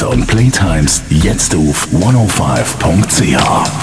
Infos und Playtimes jetzt auf 105.ch.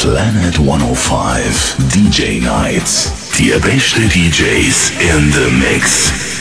Planet 105 DJ Nights. Die beste DJs in the mix.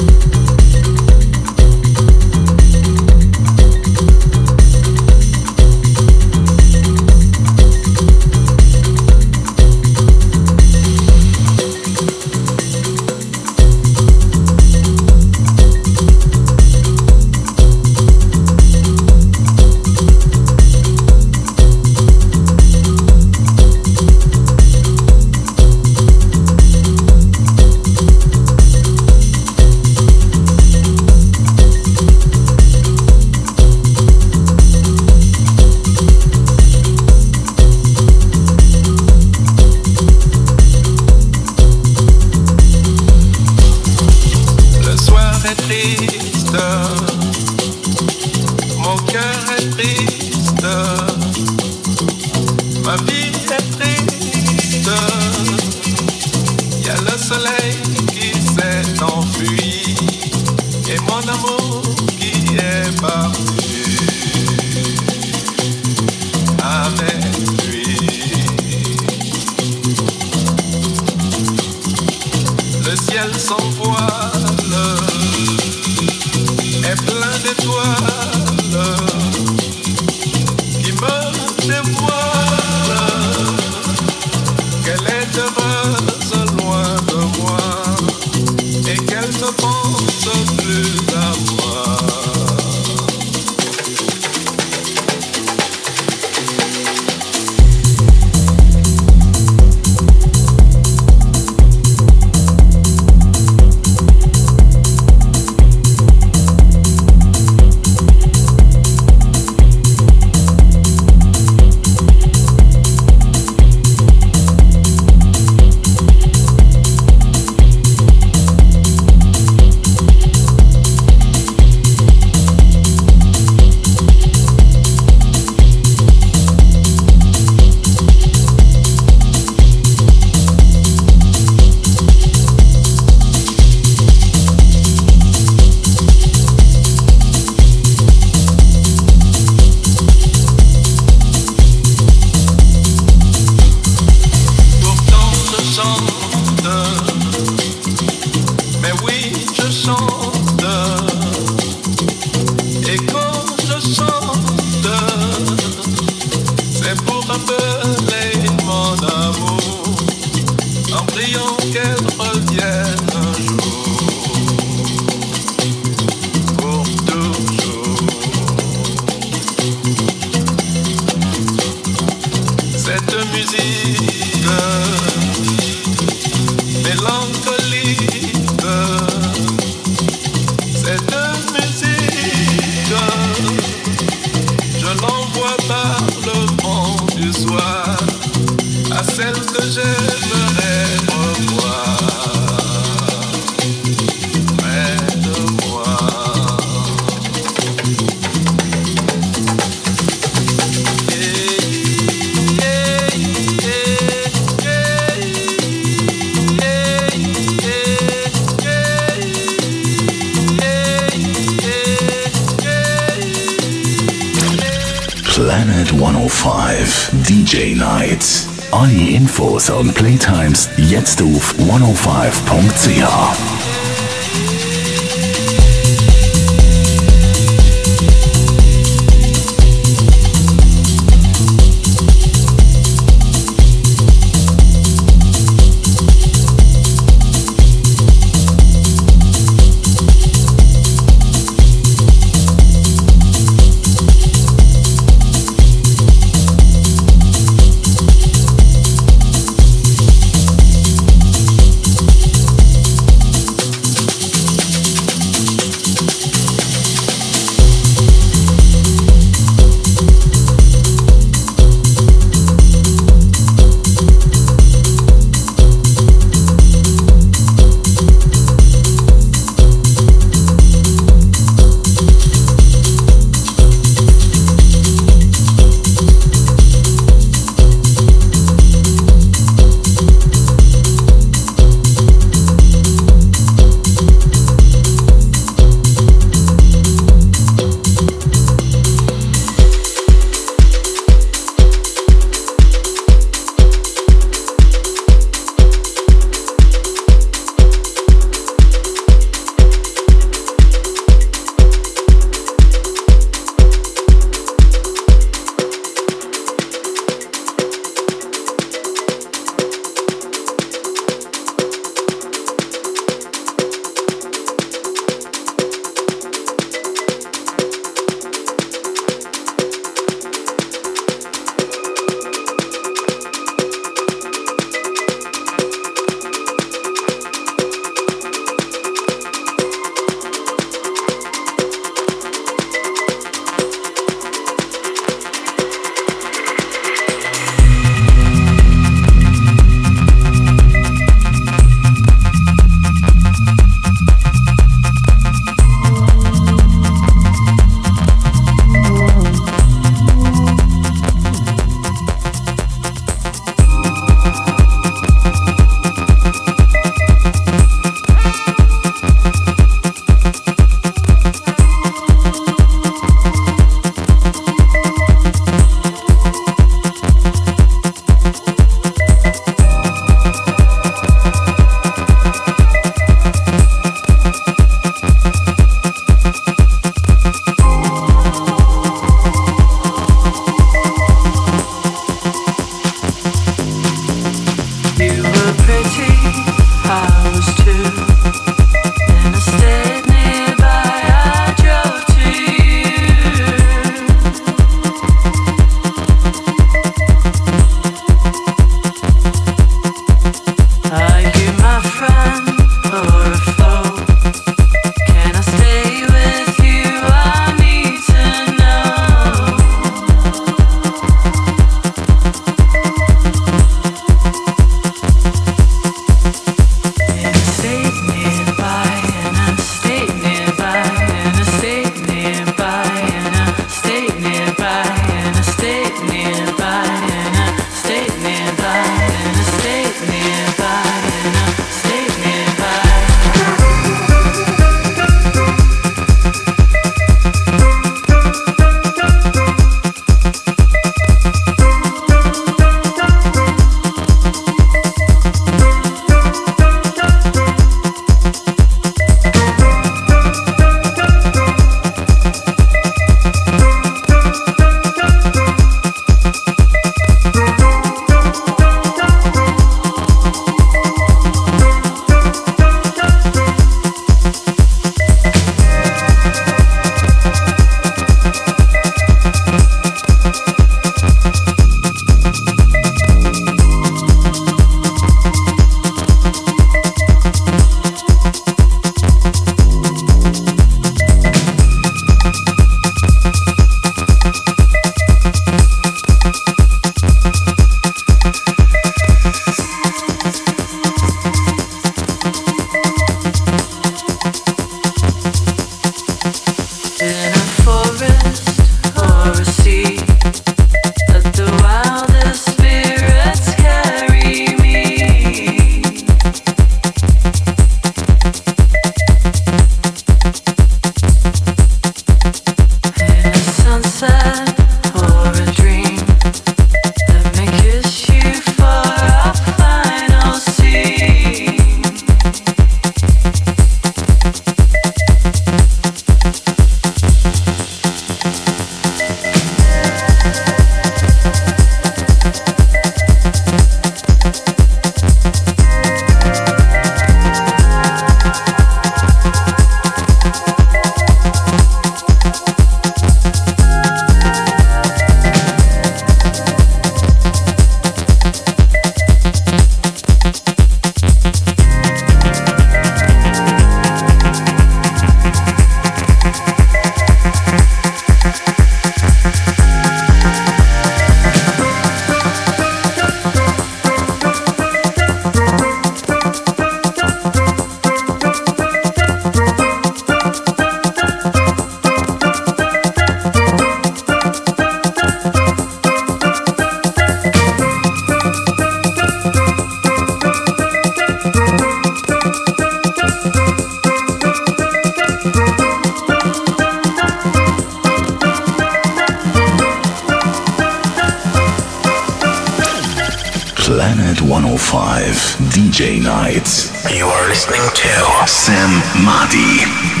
Planet 105 DJ Nights. You are listening to Sam Madi.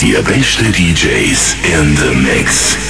DJs in the mix.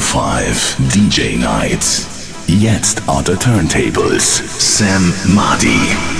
105 DJ Nights. Jetzt on the turntables. Sam Madi.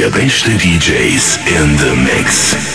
105 DJ Nights. Die DJs in the Mix.